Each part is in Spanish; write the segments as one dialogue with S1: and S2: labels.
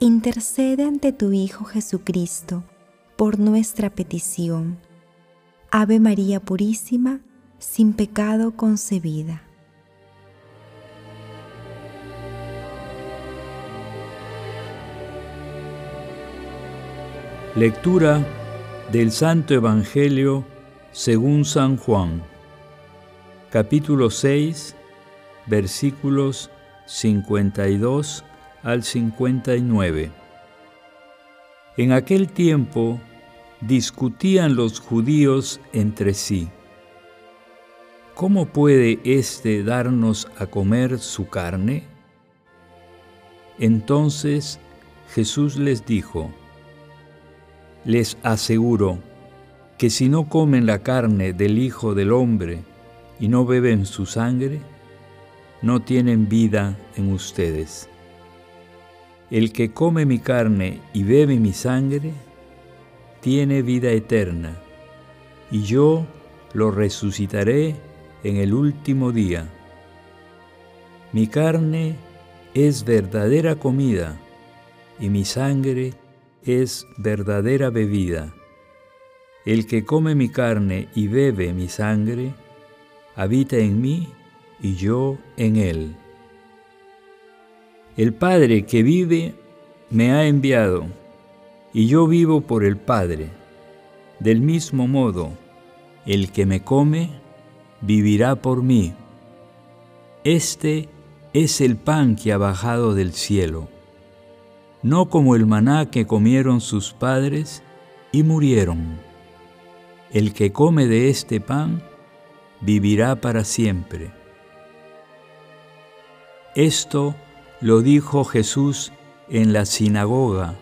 S1: intercede ante tu Hijo Jesucristo por nuestra petición. Ave María Purísima, sin pecado concebida.
S2: Lectura del Santo Evangelio según San Juan, capítulo 6, versículos 52 al 59. En aquel tiempo discutían los judíos entre sí. ¿Cómo puede éste darnos a comer su carne? Entonces Jesús les dijo, Les aseguro que si no comen la carne del Hijo del Hombre y no beben su sangre, no tienen vida en ustedes. El que come mi carne y bebe mi sangre, tiene vida eterna, y yo lo resucitaré en el último día. Mi carne es verdadera comida, y mi sangre es verdadera bebida. El que come mi carne y bebe mi sangre, habita en mí y yo en él. El Padre que vive me ha enviado, y yo vivo por el Padre. Del mismo modo, el que me come, vivirá por mí. Este es el pan que ha bajado del cielo, no como el maná que comieron sus padres y murieron. El que come de este pan, vivirá para siempre. Esto lo dijo Jesús en la sinagoga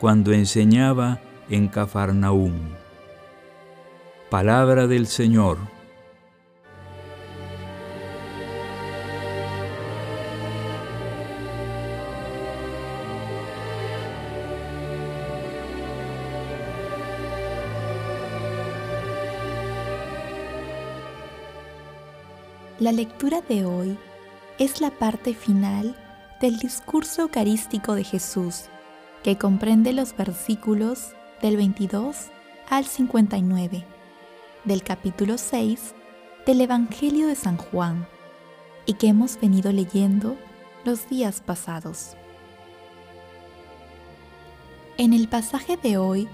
S2: cuando enseñaba en Cafarnaúm. Palabra del Señor.
S3: La lectura de hoy es la parte final del discurso eucarístico de Jesús, que comprende los versículos del 22 al 59 del capítulo 6 del Evangelio de San Juan y que hemos venido leyendo los días pasados. En el pasaje de hoy,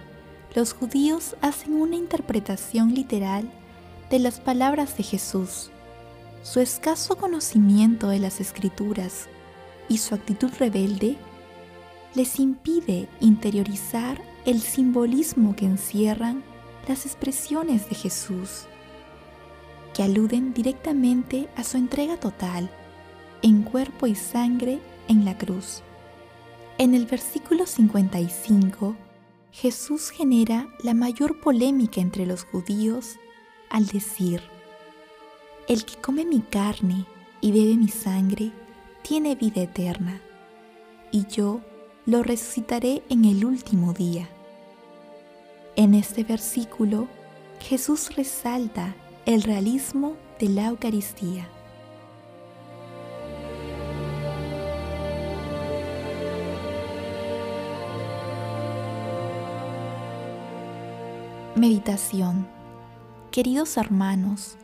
S3: los judíos hacen una interpretación literal de las palabras de Jesús. Su escaso conocimiento de las escrituras y su actitud rebelde les impide interiorizar el simbolismo que encierran las expresiones de Jesús, que aluden directamente a su entrega total en cuerpo y sangre en la cruz. En el versículo 55, Jesús genera la mayor polémica entre los judíos al decir, El que come mi carne y bebe mi sangre, tiene vida eterna, y yo lo resucitaré en el último día. En este versículo, Jesús resalta el realismo de la Eucaristía. Meditación Queridos hermanos,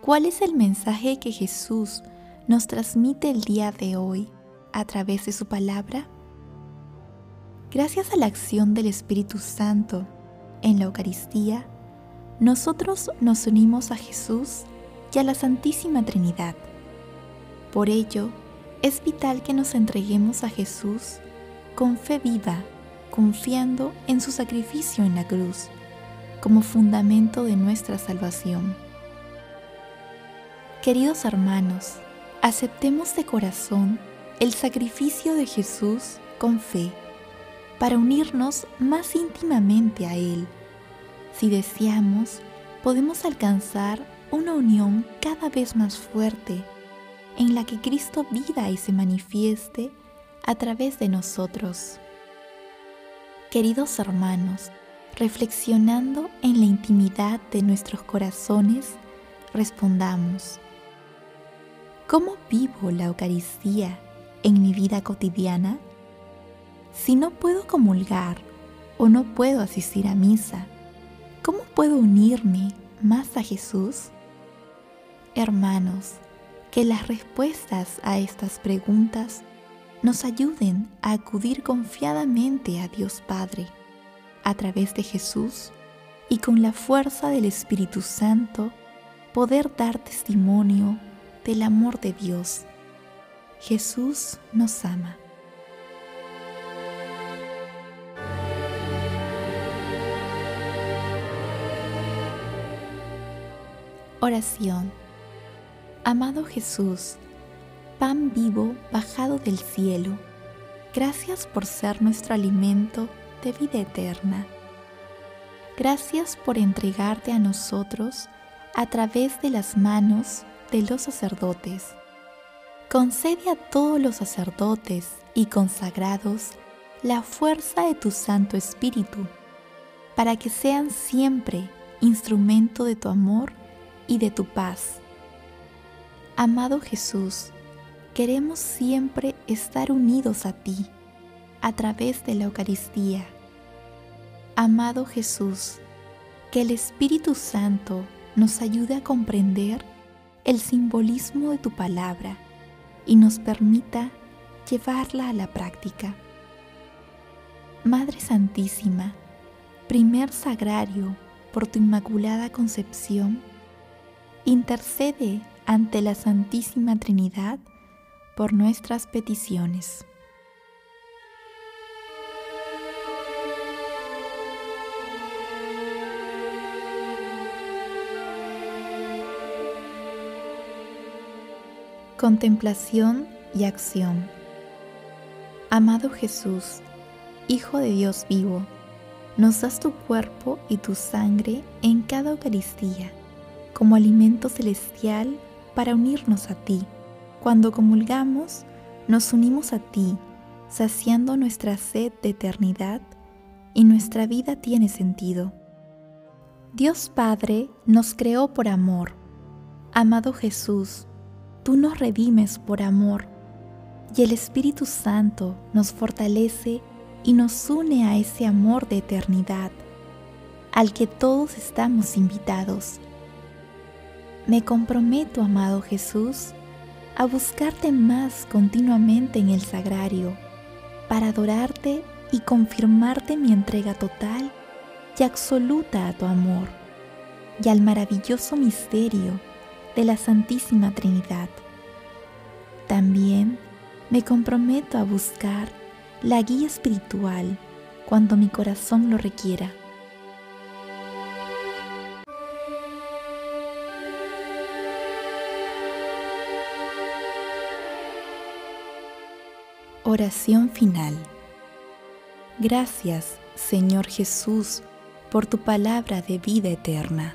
S3: ¿cuál es el mensaje que Jesús nos transmite el día de hoy a través de su palabra? Gracias a la acción del Espíritu Santo en la Eucaristía, nosotros nos unimos a Jesús y a la Santísima Trinidad. Por ello, es vital que nos entreguemos a Jesús con fe viva, confiando en su sacrificio en la cruz, como fundamento de nuestra salvación. Queridos hermanos, aceptemos de corazón el sacrificio de Jesús con fe, para unirnos más íntimamente a Él. Si deseamos, podemos alcanzar una unión cada vez más fuerte en la que Cristo viva y se manifieste a través de nosotros. Queridos hermanos, reflexionando en la intimidad de nuestros corazones, respondamos, ¿cómo vivo la Eucaristía en mi vida cotidiana? Si no puedo comulgar o no puedo asistir a misa, ¿cómo puedo unirme más a Jesús? Hermanos, que las respuestas a estas preguntas nos ayuden a acudir confiadamente a Dios Padre a través de Jesús y con la fuerza del Espíritu Santo poder dar testimonio del amor de Dios. Jesús nos ama. Oración. Amado Jesús, pan vivo bajado del cielo, gracias por ser nuestro alimento de vida eterna. Gracias por entregarte a nosotros a través de las manos de los sacerdotes. Concede a todos los sacerdotes y consagrados la fuerza de tu Santo Espíritu, para que sean siempre instrumento de tu amor y de tu paz. Amado Jesús, queremos siempre estar unidos a ti a través de la Eucaristía. Amado Jesús, que el Espíritu Santo nos ayude a comprender el simbolismo de tu palabra y nos permita llevarla a la práctica. Madre Santísima, primer sagrario por tu Inmaculada Concepción, intercede ante la Santísima Trinidad por nuestras peticiones. Contemplación y acción. Amado Jesús, Hijo de Dios vivo, nos das tu cuerpo y tu sangre en cada Eucaristía como alimento celestial para unirnos a ti. Cuando comulgamos, nos unimos a ti, saciando nuestra sed de eternidad y nuestra vida tiene sentido. Dios Padre nos creó por amor. Amado Jesús, tú nos redimes por amor y el Espíritu Santo nos fortalece y nos une a ese amor de eternidad al que todos estamos invitados. Me comprometo, amado Jesús, a buscarte más continuamente en el sagrario, para adorarte y confirmarte mi entrega total y absoluta a tu amor, y al maravilloso misterio de la Santísima Trinidad. También me comprometo a buscar la guía espiritual cuando mi corazón lo requiera Oración final. Gracias, Señor Jesús, por tu palabra de vida eterna.